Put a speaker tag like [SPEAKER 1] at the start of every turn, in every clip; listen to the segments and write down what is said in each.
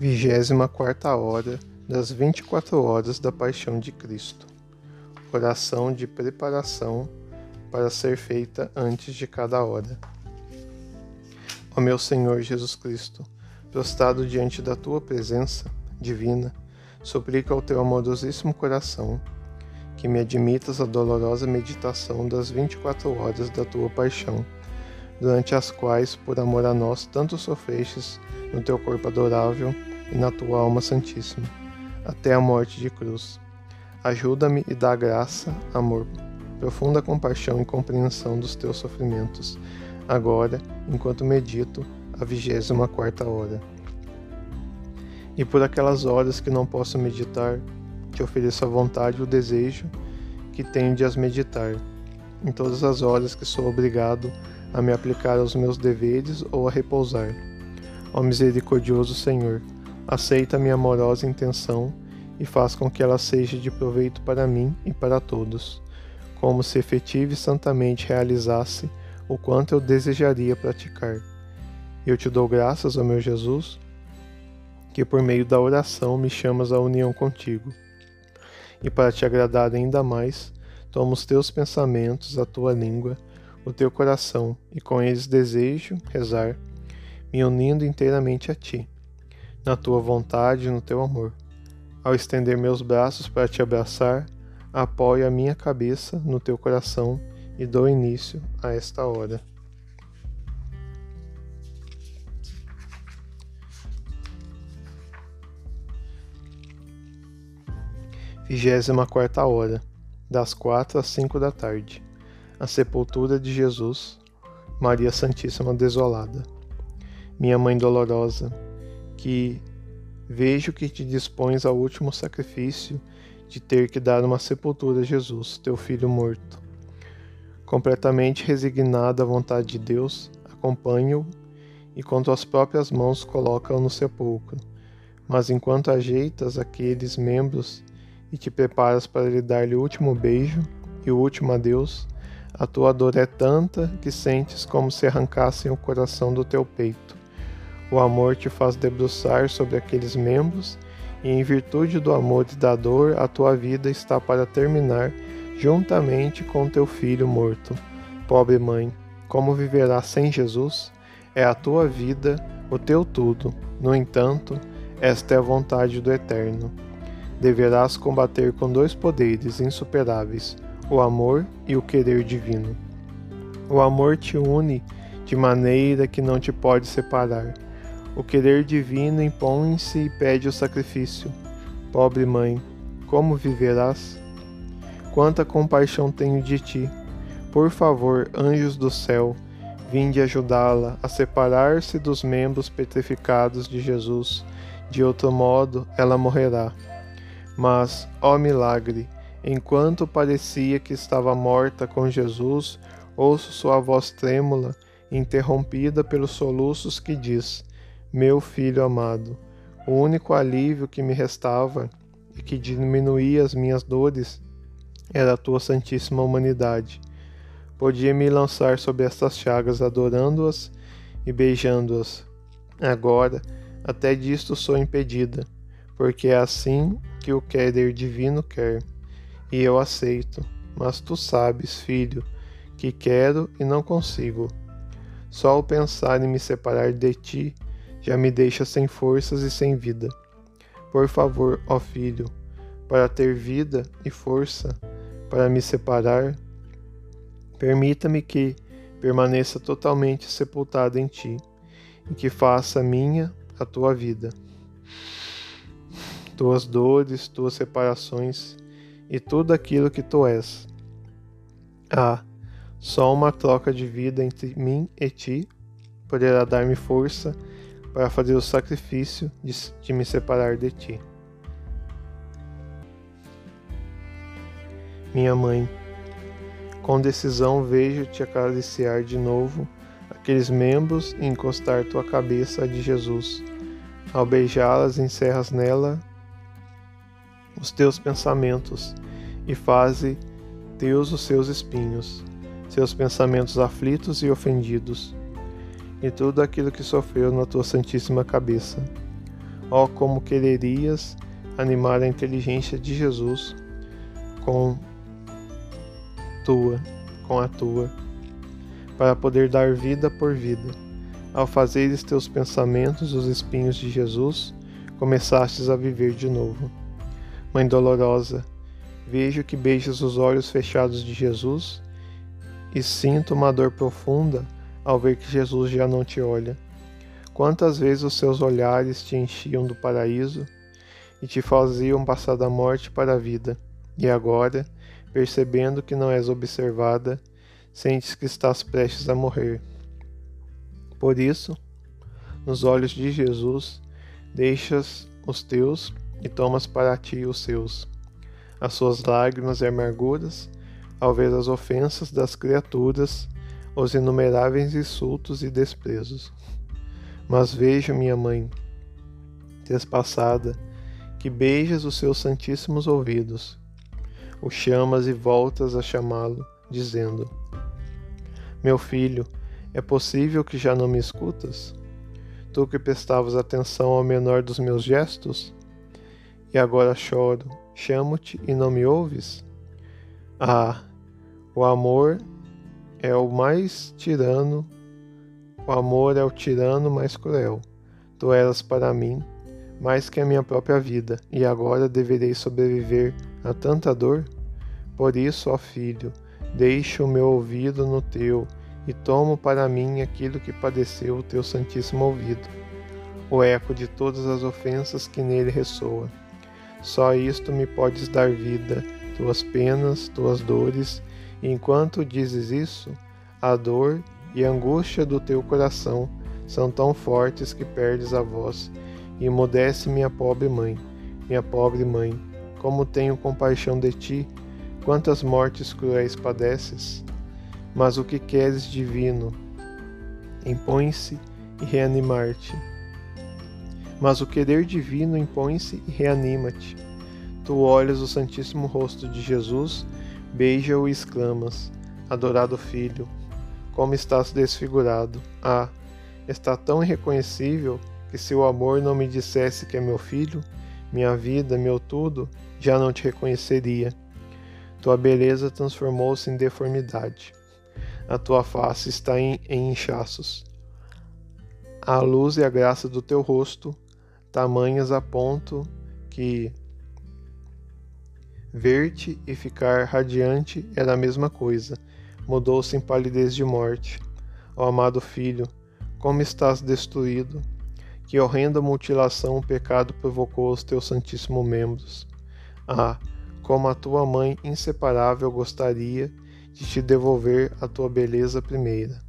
[SPEAKER 1] Vigésima quarta hora das vinte e quatro horas da Paixão de Cristo. Oração de preparação para ser feita antes de cada hora. Ó meu Senhor Jesus Cristo, prostrado diante da tua presença divina, suplico ao teu amorosíssimo coração que me admitas a dolorosa meditação das vinte e quatro horas da tua paixão, durante as quais, por amor a nós, tanto sofrestes no teu corpo adorável e na tua alma santíssima, até a morte de cruz. Ajuda-me e dá graça, amor, profunda compaixão e compreensão dos teus sofrimentos, agora, enquanto medito a vigésima quarta hora. E por aquelas horas que não posso meditar, te ofereço a vontade o desejo que tenho de as meditar, em todas as horas que sou obrigado a me aplicar aos meus deveres ou a repousar. Ó misericordioso Senhor, aceita minha amorosa intenção e faz com que ela seja de proveito para mim e para todos, como se efetiva e santamente realizasse o quanto eu desejaria praticar. Eu te dou graças, ó meu Jesus, que por meio da oração me chamas à união contigo. E para te agradar ainda mais, toma os teus pensamentos, a tua língua, o teu coração, e com eles desejo rezar, me unindo inteiramente a ti na tua vontade e no teu amor. Ao estender meus braços para te abraçar, apoio a minha cabeça no teu coração e dou início a esta hora. Vigésima quarta hora, das quatro às cinco da tarde. A sepultura de Jesus, Maria Santíssima desolada. Minha Mãe dolorosa, que vejo que te dispões ao último sacrifício de ter que dar uma sepultura a Jesus, teu filho morto. Completamente resignado à vontade de Deus, acompanho-o e com tuas próprias mãos coloca-o no sepulcro. Mas enquanto ajeitas aqueles membros e te preparas para lhe dar-lhe o último beijo e o último adeus, a tua dor é tanta que sentes como se arrancassem o coração do teu peito. O amor te faz debruçar sobre aqueles membros, e em virtude do amor e da dor, a tua vida está para terminar juntamente com teu filho morto. Pobre mãe, como viverás sem Jesus? É a tua vida, o teu tudo. No entanto, esta é a vontade do Eterno. Deverás combater com dois poderes insuperáveis, o amor e o querer divino. O amor te une de maneira que não te pode separar o querer divino impõe-se e pede o sacrifício. Pobre mãe, como viverás? Quanta compaixão tenho de ti. Por favor, anjos do céu, vinde ajudá-la a separar-se dos membros petrificados de Jesus. De outro modo, ela morrerá. Mas, ó milagre, enquanto parecia que estava morta com Jesus, ouço sua voz trêmula, interrompida pelos soluços que diz: meu filho amado, o único alívio que me restava e que diminuía as minhas dores era a tua santíssima humanidade. Podia me lançar sobre estas chagas adorando-as e beijando-as. Agora, até disto sou impedida, porque é assim que o querer divino quer, e eu aceito. Mas tu sabes, filho, que quero e não consigo. Só o pensar em me separar de ti já me deixa sem forças e sem vida. Por favor, ó Filho, para ter vida e força para me separar, permita-me que permaneça totalmente sepultado em Ti e que faça minha a Tua vida. Tuas dores, tuas separações e tudo aquilo que Tu és. Ah, só uma troca de vida entre mim e Ti poderá dar-me força para fazer o sacrifício de, de me separar de ti. Minha mãe, com decisão vejo-te acariciar de novo aqueles membros e encostar tua cabeça de Jesus. Ao beijá-las, encerras nela os teus pensamentos e faze teus os seus espinhos, seus pensamentos aflitos e ofendidos e tudo aquilo que sofreu na tua santíssima cabeça. Oh, como quererias animar a inteligência de Jesus com tua, com a tua, para poder dar vida por vida. Ao fazeres teus pensamentos os espinhos de Jesus, começastes a viver de novo. Mãe dolorosa, vejo que beijas os olhos fechados de Jesus e sinto uma dor profunda ao ver que Jesus já não te olha. Quantas vezes os seus olhares te enchiam do paraíso e te faziam passar da morte para a vida, e agora, percebendo que não és observada, sentes que estás prestes a morrer. Por isso, nos olhos de Jesus, deixas os teus e tomas para ti os seus. As suas lágrimas e amarguras, ao ver as ofensas das criaturas, os inumeráveis insultos e desprezos. Mas vejo, minha mãe, despassada, que beijas os seus santíssimos ouvidos, o chamas e voltas a chamá-lo, dizendo: Meu filho, é possível que já não me escutas? Tu que prestavas atenção ao menor dos meus gestos? E agora choro, chamo-te e não me ouves? Ah, o amor é o mais tirano, o amor é o tirano mais cruel. Tu eras para mim mais que a minha própria vida, e agora deverei sobreviver a tanta dor? Por isso, ó filho, deixo o meu ouvido no teu e tomo para mim aquilo que padeceu o teu santíssimo ouvido, o eco de todas as ofensas que nele ressoa. Só isto me podes dar vida, tuas penas, tuas dores enquanto dizes isso, a dor e a angústia do teu coração são tão fortes que perdes a voz. E emudece minha pobre mãe, minha pobre mãe, como tenho compaixão de ti, quantas mortes cruéis padeces. Mas o que queres divino, impõe-se e reanimar-te. Mas o querer divino impõe-se e reanima-te. Tu olhas o santíssimo rosto de Jesus Beija-o e exclamas: Adorado filho, como estás desfigurado! Ah, está tão irreconhecível que se o amor não me dissesse que é meu filho, minha vida, meu tudo, já não te reconheceria. Tua beleza transformou-se em deformidade. A tua face está em, em inchaços. A luz e a graça do teu rosto, tamanhas a ponto que Ver-te e ficar radiante era a mesma coisa. Mudou-se em palidez de morte. Ó amado filho, como estás destruído! Que horrenda mutilação o pecado provocou aos teus santíssimos membros. Ah, como a tua mãe inseparável gostaria de te devolver a tua beleza primeira.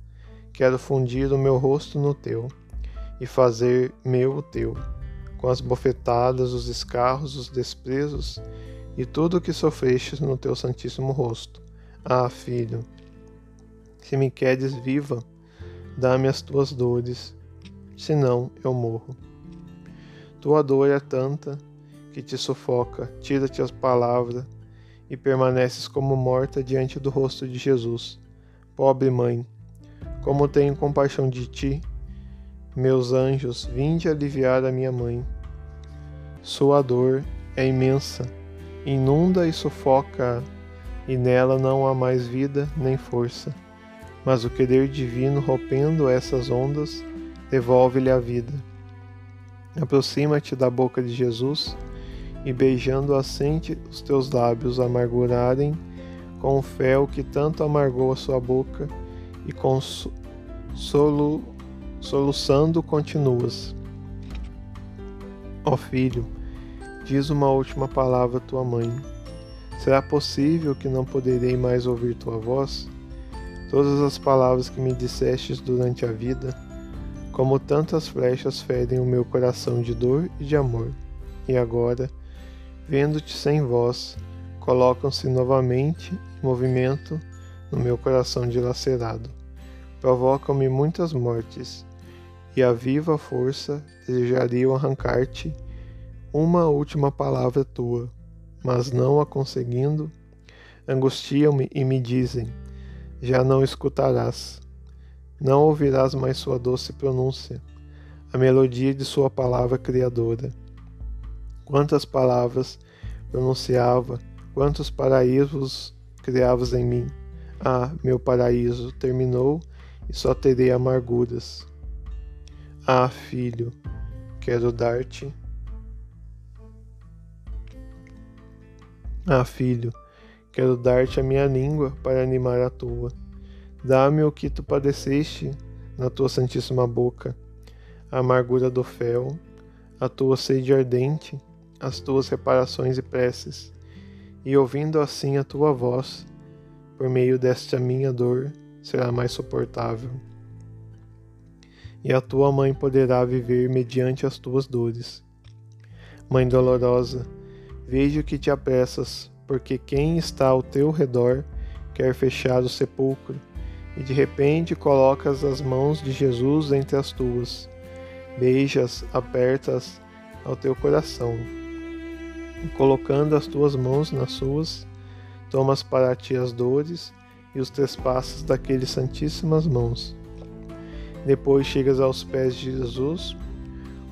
[SPEAKER 1] Quero fundir o meu rosto no teu e fazer meu o teu, com as bofetadas, os escarros, os desprezos e tudo o que sofreste no teu santíssimo rosto. Ah, filho, se me queres viva, dá-me as tuas dores, senão eu morro. Tua dor é tanta que te sufoca, tira-te as palavras e permaneces como morta diante do rosto de Jesus. Pobre mãe, como tenho compaixão de ti, meus anjos, vinde aliviar a minha mãe. Sua dor é imensa inunda e sufoca, e nela não há mais vida nem força. Mas o querer divino, rompendo essas ondas, devolve-lhe a vida. Aproxima-te da boca de Jesus e, beijando a sente os teus lábios amargurarem com o fel que tanto amargou a sua boca, e com solu, soluçando continuas. Ó filho, Diz uma última palavra à tua mãe. Será possível que não poderei mais ouvir tua voz? Todas as palavras que me dissestes durante a vida, como tantas flechas ferem o meu coração de dor e de amor. E agora, vendo-te sem voz, colocam-se novamente em movimento no meu coração dilacerado. Provocam-me muitas mortes, e a viva força desejariam arrancar-te uma última palavra tua, mas não a conseguindo, angustiam-me e me dizem: Já não escutarás, não ouvirás mais sua doce pronúncia. a melodia de Sua palavra criadora. Quantas palavras pronunciava, quantos paraísos criavas em mim. Ah, meu paraíso terminou e só terei amarguras. Ah, filho, quero dar-te. Ah, filho, quero dar-te a minha língua para animar a tua. Dá-me o que tu padeceste na tua santíssima boca, a amargura do fel, a tua sede ardente, as tuas reparações e preces, e ouvindo assim a tua voz, por meio desta minha dor, será mais suportável. E a tua mãe poderá viver mediante as tuas dores. Mãe dolorosa, vejo que te apressas, porque quem está ao teu redor quer fechar o sepulcro, e de repente colocas as mãos de Jesus entre as tuas, beijas, apertas ao teu coração, e colocando as tuas mãos nas suas, tomas para ti as dores e os trespassos daqueles santíssimas mãos. Depois chegas aos pés de Jesus,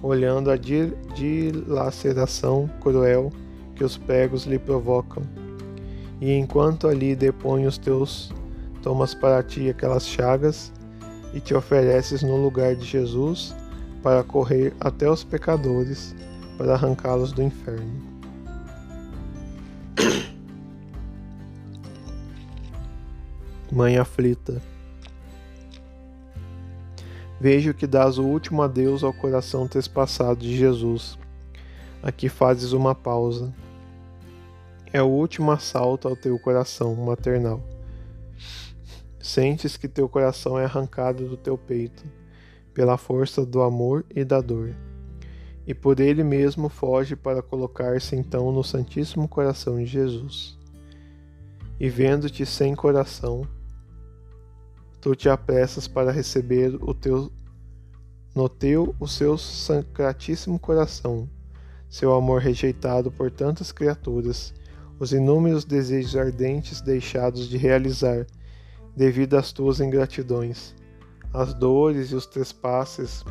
[SPEAKER 1] olhando a dilaceração cruel que os pregos lhe provocam. E enquanto ali depõe os teus, tomas para ti aquelas chagas e te ofereces no lugar de Jesus para correr até os pecadores, para arrancá-los do inferno. Mãe aflita. Vejo que dás o último adeus ao coração trespassado de Jesus. Aqui fazes uma pausa. É o último assalto ao teu coração maternal. Sentes que teu coração é arrancado do teu peito, pela força do amor e da dor, e por ele mesmo foge para colocar-se então no Santíssimo Coração de Jesus. E vendo-te sem coração, tu te apressas para receber o teu no teu o seu sacratíssimo coração, seu amor rejeitado por tantas criaturas, os inúmeros desejos ardentes deixados de realizar devido às tuas ingratidões, as dores e os trespasses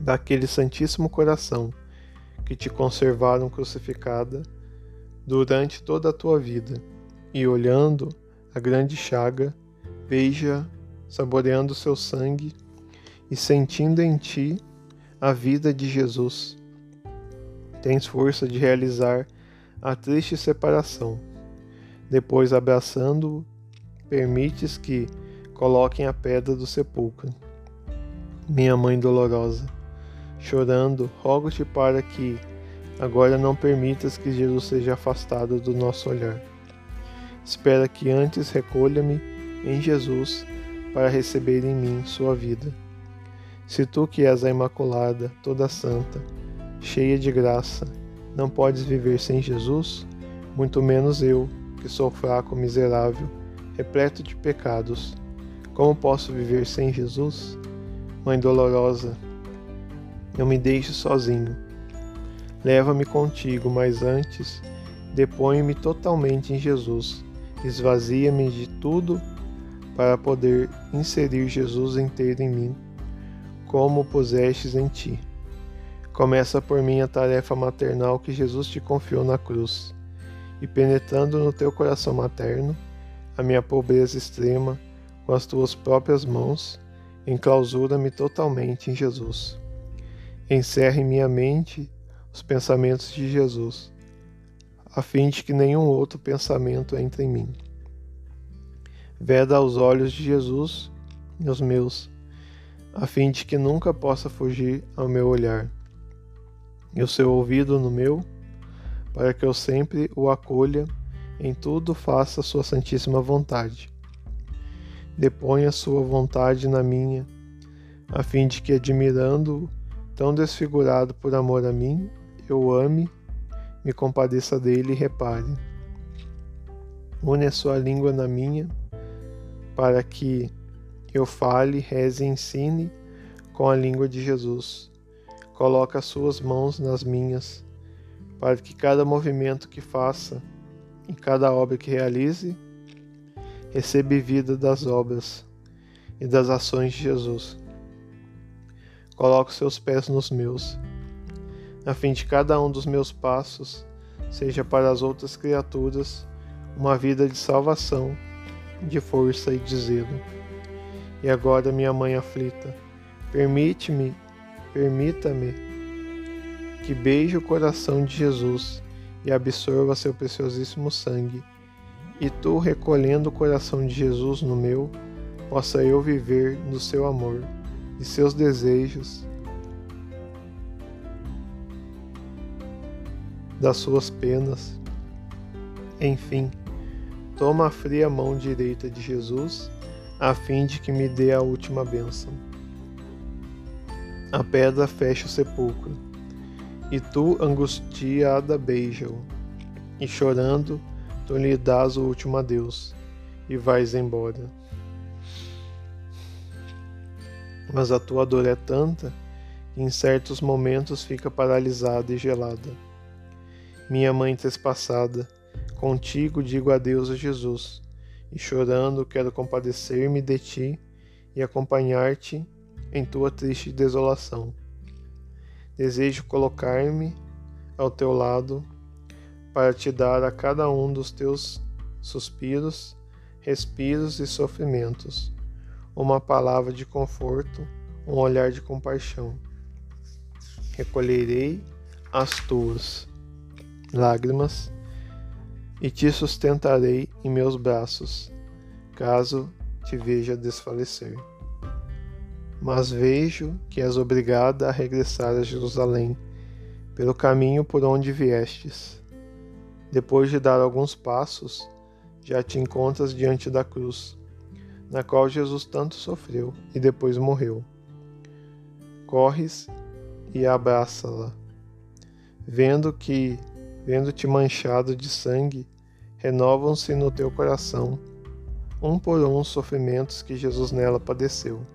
[SPEAKER 1] daquele Santíssimo Coração que te conservaram crucificada durante toda a tua vida, e olhando a grande chaga, Veja, saboreando seu sangue e sentindo em ti a vida de Jesus. Tens força de realizar a triste separação. Depois, abraçando-o, permites que coloquem a pedra do sepulcro. Minha mãe dolorosa, chorando, rogo-te para que agora não permitas que Jesus seja afastado do nosso olhar. Espera que antes recolha-me em Jesus para receber em mim sua vida. Se tu que és a Imaculada, toda santa, cheia de graça, não podes viver sem Jesus, muito menos eu, que sou fraco, miserável, repleto de pecados. Como posso viver sem Jesus? Mãe dolorosa, não me deixe sozinho. Leva-me contigo, mas antes, depõe-me totalmente em Jesus. Esvazia-me de tudo para poder inserir Jesus inteiro em mim, como pusestes em ti. Começa por mim a tarefa maternal que Jesus te confiou na cruz, e penetrando no teu coração materno, a minha pobreza extrema, com as tuas próprias mãos, enclausura-me totalmente em Jesus. Encerre em minha mente os pensamentos de Jesus, a fim de que nenhum outro pensamento entre em mim. Veda aos olhos de Jesus os meus, a fim de que nunca possa fugir ao meu olhar, e o seu ouvido no meu, para que eu sempre o acolha, em tudo faça sua santíssima vontade. Deponha sua vontade na minha, a fim de que, admirando-o, tão desfigurado por amor a mim, eu ame, me compadeça dele e repare. Une a sua língua na minha, para que eu fale, reze e ensine com a língua de Jesus. Coloca as suas mãos nas minhas, para que cada movimento que faça e cada obra que realize receba vida das obras e das ações de Jesus. coloque seus pés nos meus, a fim de cada um dos meus passos seja para as outras criaturas uma vida de salvação, de força e de zelo. E agora, minha mãe aflita, permite-me, permita-me que beije o coração de Jesus e absorva seu preciosíssimo sangue, e tu, recolhendo o coração de Jesus no meu, possa eu viver no seu amor e seus desejos, das suas penas. Enfim, toma a fria mão direita de Jesus, a fim de que me dê a última bênção. A pedra fecha o sepulcro, e tu, angustiada, beija-o, e chorando, tu lhe dás o último adeus, e vais embora. Mas a tua dor é tanta que em certos momentos fica paralisada e gelada. Minha mãe trespassada, contigo digo adeus a Jesus, e chorando quero compadecer-me de ti e acompanhar-te em tua triste desolação. Desejo colocar-me ao teu lado para te dar a cada um dos teus suspiros, respiros e sofrimentos uma palavra de conforto, um olhar de compaixão. Recolherei as tuas lágrimas e te sustentarei em meus braços, caso te veja desfalecer. Mas vejo que és obrigada a regressar a Jerusalém pelo caminho por onde viestes. Depois de dar alguns passos, já te encontras diante da cruz na qual Jesus tanto sofreu e depois morreu. Corres e abraça-la, vendo que, vendo-te manchado de sangue, renovam-se no teu coração, um por um, os sofrimentos que Jesus nela padeceu.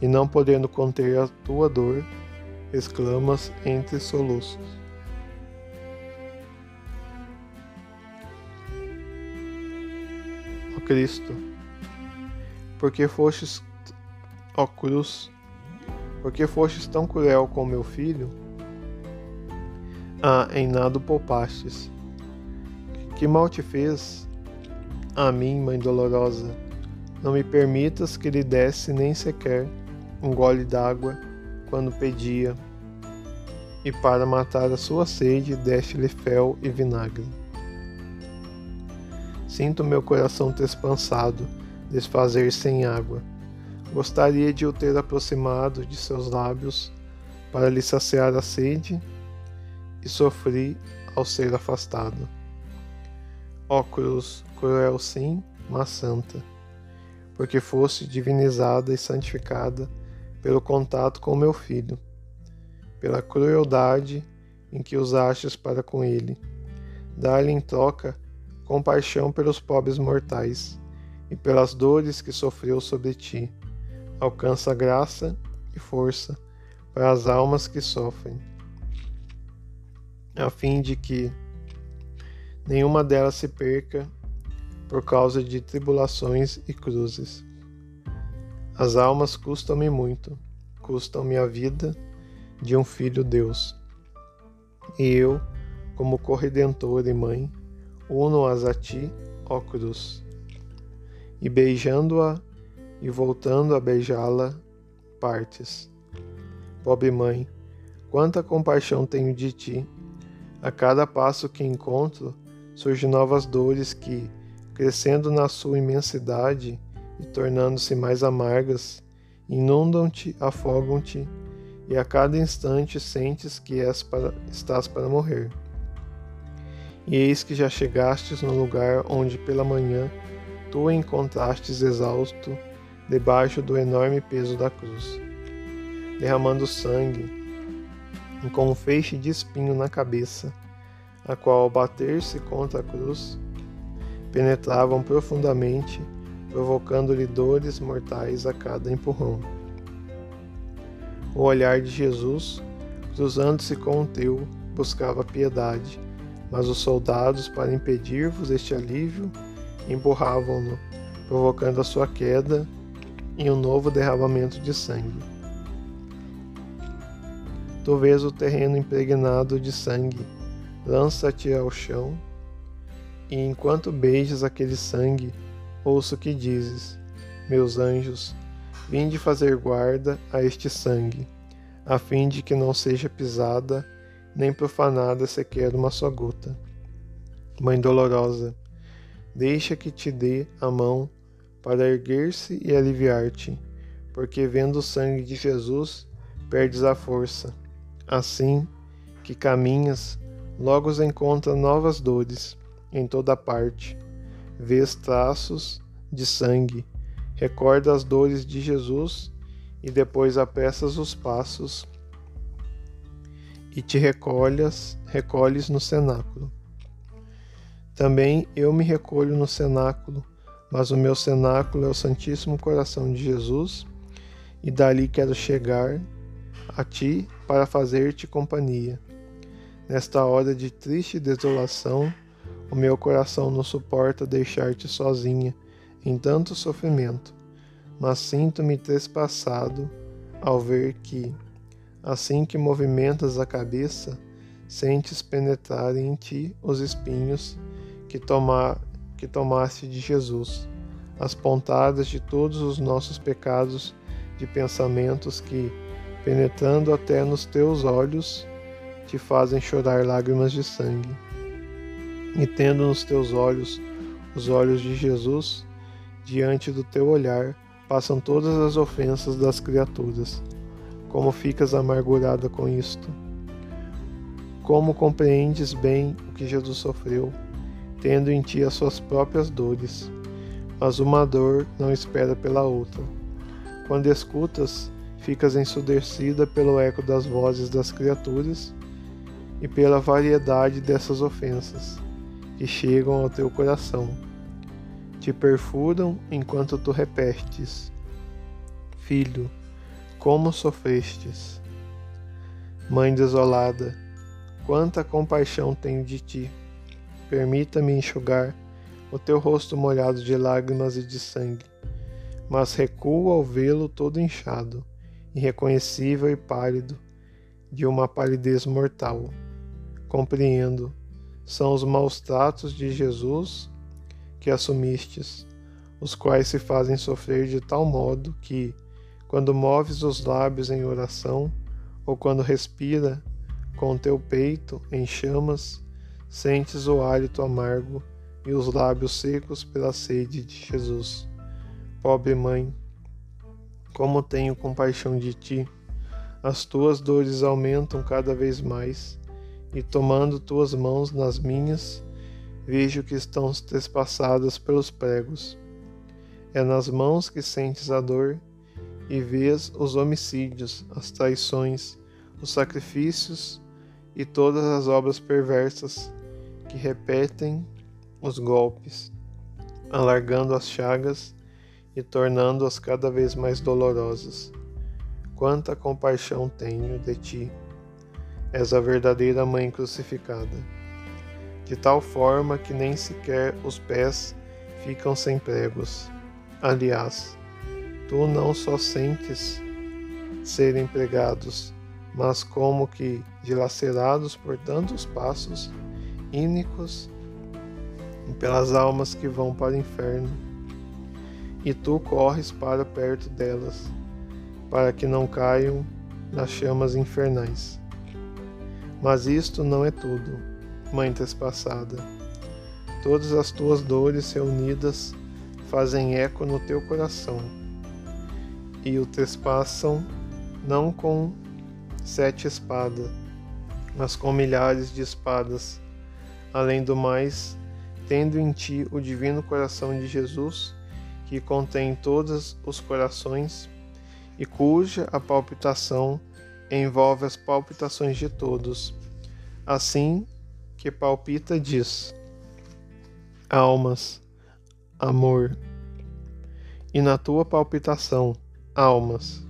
[SPEAKER 1] E não podendo conter a tua dor, exclamas entre soluços. Ó Cristo, porque fostes, ó cruz, porque fostes tão cruel com meu filho? Ah, em nada o poupastes. Que mal te fez? A mim, mãe dolorosa, não me permitas que lhe desse nem sequer um gole d'água quando pedia, e para matar a sua sede deste-lhe fel e vinagre. Sinto meu coração trespassado desfazer sem água. Gostaria de o ter aproximado de seus lábios para lhe saciar a sede e sofri ao ser afastado. Ó cruz, cruel sim, mas santa, porque fosse divinizada e santificada pelo contato com meu filho, pela crueldade em que usastes para com ele. Dá-lhe em troca compaixão pelos pobres mortais e pelas dores que sofreu sobre ti. Alcança graça e força para as almas que sofrem, a fim de que nenhuma delas se perca por causa de tribulações e cruzes. As almas custam-me muito, custam-me a vida de um filho Deus. E eu, como corredentor e mãe, uno-as a ti, ó cruz e beijando-a e voltando a beijá-la, partes. Pobre mãe, quanta compaixão tenho de ti. A cada passo que encontro, surgem novas dores que, crescendo na sua imensidade e tornando-se mais amargas, inundam-te, afogam-te, e a cada instante sentes que para, estás para morrer. E eis que já chegastes no lugar onde pela manhã tu encontrastes exausto debaixo do enorme peso da cruz, derramando sangue, e com um feixe de espinho na cabeça, a qual, ao bater-se contra a cruz, penetravam profundamente, provocando-lhe dores mortais a cada empurrão. O olhar de Jesus, cruzando-se com o teu, buscava piedade, mas os soldados, para impedir-vos este alívio, empurravam-no, provocando a sua queda e um novo derramamento de sangue. Tu vês o terreno impregnado de sangue, lança-te ao chão, e enquanto beijas aquele sangue, ouço que dizes: Meus anjos, vinde fazer guarda a este sangue, a fim de que não seja pisada nem profanada sequer uma só gota. Mãe dolorosa, deixa que te dê a mão para erguer-se e aliviar-te, porque vendo o sangue de Jesus, perdes a força. Assim que caminhas, logo encontra novas dores em toda parte. Vês traços de sangue, recorda as dores de Jesus e depois apressas os passos e te recolhas, recolhes no cenáculo. Também eu me recolho no cenáculo, mas o meu cenáculo é o Santíssimo Coração de Jesus, e dali quero chegar a ti para fazer-te companhia. Nesta hora de triste desolação, o meu coração não suporta deixar-te sozinha em tanto sofrimento, mas sinto-me trespassado ao ver que, assim que movimentas a cabeça, sentes penetrar em ti os espinhos que, toma, que tomaste de Jesus, as pontadas de todos os nossos pecados de pensamentos que, penetrando até nos teus olhos, te fazem chorar lágrimas de sangue e tendo nos teus olhos os olhos de Jesus, diante do teu olhar passam todas as ofensas das criaturas. Como ficas amargurada com isto? Como compreendes bem o que Jesus sofreu, tendo em ti as suas próprias dores, mas uma dor não espera pela outra. Quando escutas, ficas ensurdecida pelo eco das vozes das criaturas e pela variedade dessas ofensas que chegam ao teu coração, te perfuram enquanto tu repetes: Filho, como sofrestes? Mãe desolada, quanta compaixão tenho de ti. Permita-me enxugar o teu rosto molhado de lágrimas e de sangue, mas recuo ao vê-lo todo inchado, irreconhecível e pálido, de uma palidez mortal. Compreendo são os maus tratos de Jesus que assumistes, os quais se fazem sofrer de tal modo que, quando moves os lábios em oração, ou quando respira com teu peito em chamas, sentes o hálito amargo e os lábios secos pela sede de Jesus. Pobre mãe, como tenho compaixão de ti, as tuas dores aumentam cada vez mais e tomando tuas mãos nas minhas, vejo que estão trespassadas pelos pregos. É nas mãos que sentes a dor e vês os homicídios, as traições, os sacrifícios e todas as obras perversas que repetem os golpes, alargando as chagas e tornando-as cada vez mais dolorosas. Quanta compaixão tenho de ti! És a verdadeira mãe crucificada, de tal forma que nem sequer os pés ficam sem pregos. Aliás, tu não só sentes serem pregados, mas como que dilacerados por tantos passos ínicos e pelas almas que vão para o inferno, e tu corres para perto delas, para que não caiam nas chamas infernais. Mas isto não é tudo, Mãe trespassada. Todas as tuas dores reunidas fazem eco no teu coração e o trespassam não com sete espadas, mas com milhares de espadas. Além do mais, tendo em ti o divino coração de Jesus, que contém todos os corações e cuja a palpitação envolve as palpitações de todos. Assim que palpita diz: almas, amor. E na tua palpitação, almas.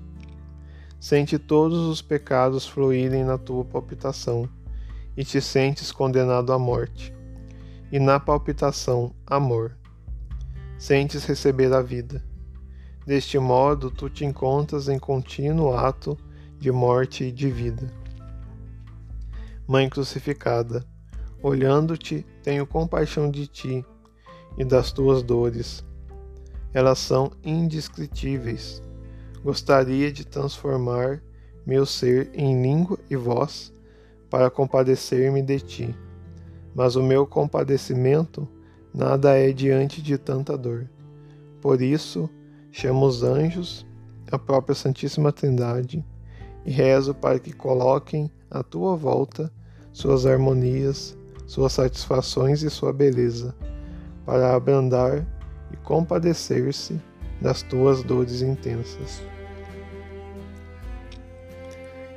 [SPEAKER 1] Sente todos os pecados fluírem na tua palpitação, e te sentes condenado à morte. E na palpitação, amor. Sentes receber a vida. Deste modo, tu te encontras em contínuo ato de morte e de vida. Mãe crucificada, olhando-te, tenho compaixão de ti e das tuas dores. Elas são indescritíveis. Gostaria de transformar meu ser em língua e voz para compadecer-me de ti. Mas o meu compadecimento nada é diante de tanta dor. Por isso, chamo os anjos, a própria Santíssima Trindade, e rezo para que coloquem à tua volta suas harmonias, suas satisfações e sua beleza, para abrandar e compadecer-se das tuas dores intensas.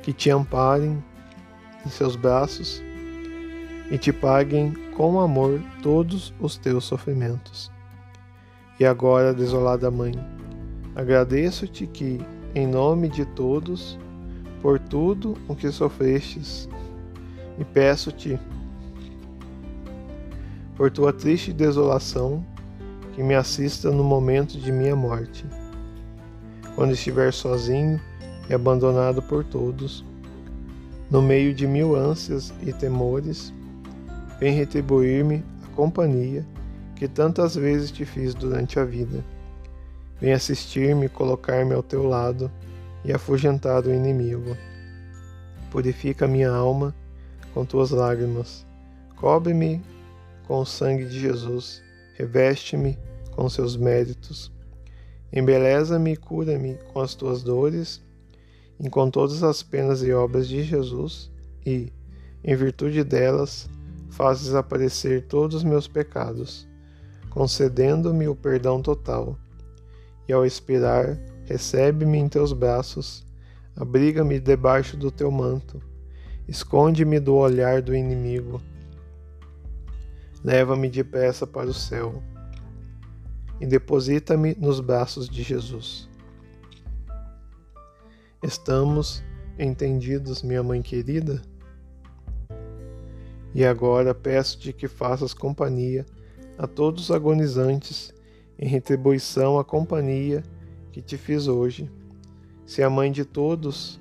[SPEAKER 1] Que te amparem em seus braços e te paguem com amor todos os teus sofrimentos. E agora, desolada Mãe, agradeço-te que, em nome de todos, por tudo o que sofrestes, e peço-te, por tua triste desolação, que me assista no momento de minha morte. Quando estiver sozinho e abandonado por todos, no meio de mil ânsias e temores, vem retribuir-me a companhia que tantas vezes te fiz durante a vida. Vem assistir-me e colocar-me ao teu lado e afugentar o inimigo. Purifica minha alma com tuas lágrimas. Cobre-me com o sangue de Jesus. Reveste-me com seus méritos. Embeleza-me e cura-me com as tuas dores e com todas as penas e obras de Jesus, e, em virtude delas, faz desaparecer todos os meus pecados, concedendo-me o perdão total. E ao expirar, recebe-me em teus braços, abriga-me debaixo do teu manto, esconde-me do olhar do inimigo. Leva-me depressa para o céu e deposita-me nos braços de Jesus. Estamos entendidos, minha mãe querida? E agora peço-te que faças companhia a todos os agonizantes em retribuição à companhia que te fiz hoje. Se a mãe de todos,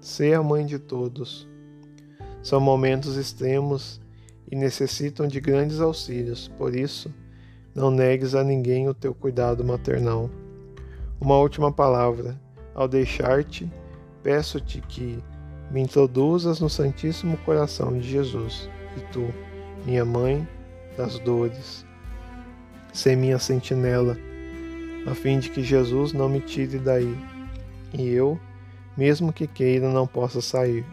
[SPEAKER 1] se a mãe de todos. São momentos extremos e necessitam de grandes auxílios, por isso, não negues a ninguém o teu cuidado maternal. Uma última palavra ao deixar-te, peço-te que me introduzas no Santíssimo Coração de Jesus, e tu, minha mãe das dores, sê minha sentinela, a fim de que Jesus não me tire daí, e eu, mesmo que queira, não possa sair.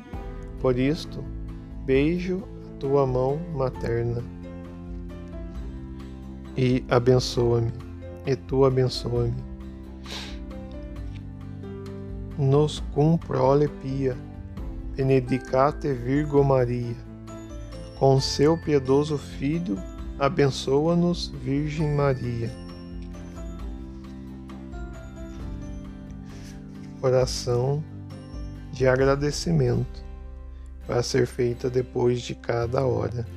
[SPEAKER 1] Por isto, beijo a tua mão materna e abençoa-me, e tu abençoa-me nos cum prole pia, benedicate Virgo Maria. Com seu piedoso Filho, abençoa-nos, Virgem Maria. Oração de agradecimento para ser feita depois de cada hora.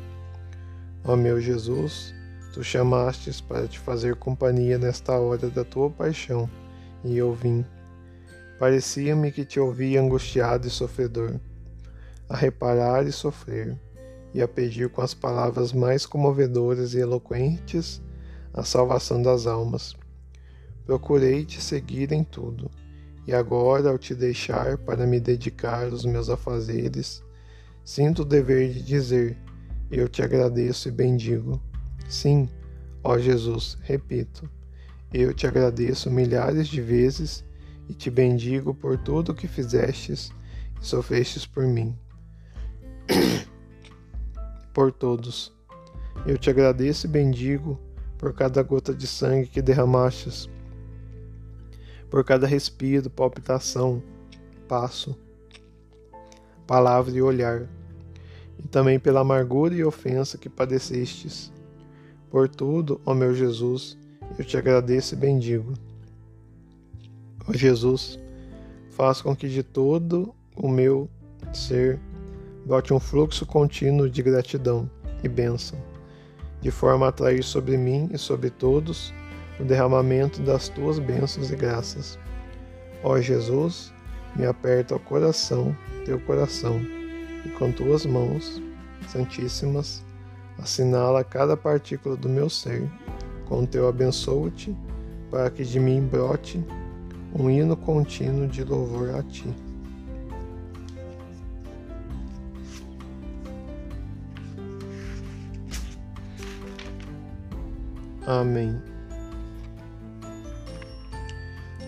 [SPEAKER 1] Ó meu Jesus, tu chamastes para te fazer companhia nesta hora da tua paixão, e eu vim Parecia-me que te ouvia angustiado e sofredor, a reparar e sofrer, e a pedir com as palavras mais comovedoras e eloquentes a salvação das almas. Procurei te seguir em tudo, e agora, ao te deixar para me dedicar aos meus afazeres, sinto o dever de dizer: Eu te agradeço e bendigo. Sim, ó Jesus, repito, eu te agradeço milhares de vezes e te bendigo por tudo o que fizestes e sofrestes por mim. por todos. Eu te agradeço e bendigo por cada gota de sangue que derramastes, por cada respiro, palpitação, passo, palavra e olhar, e também pela amargura e ofensa que padecestes. Por tudo, ó meu Jesus, eu te agradeço e bendigo. Ó Jesus, faz com que de todo o meu ser brote um fluxo contínuo de gratidão e bênção, de forma a atrair sobre mim e sobre todos o derramamento das tuas bênçãos e graças. Ó Jesus, me aperta o coração, teu coração, e com tuas mãos santíssimas assinala cada partícula do meu ser com teu abençoo-te, para que de mim brote um hino contínuo de louvor a ti. Amém.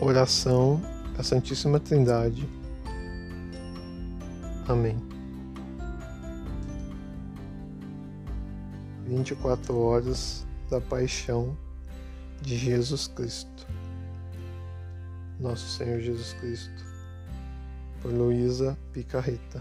[SPEAKER 1] Oração à Santíssima Trindade. Amém. 24 horas da paixão de Jesus Cristo. Nosso Senhor Jesus Cristo. Por Luísa Picarreta.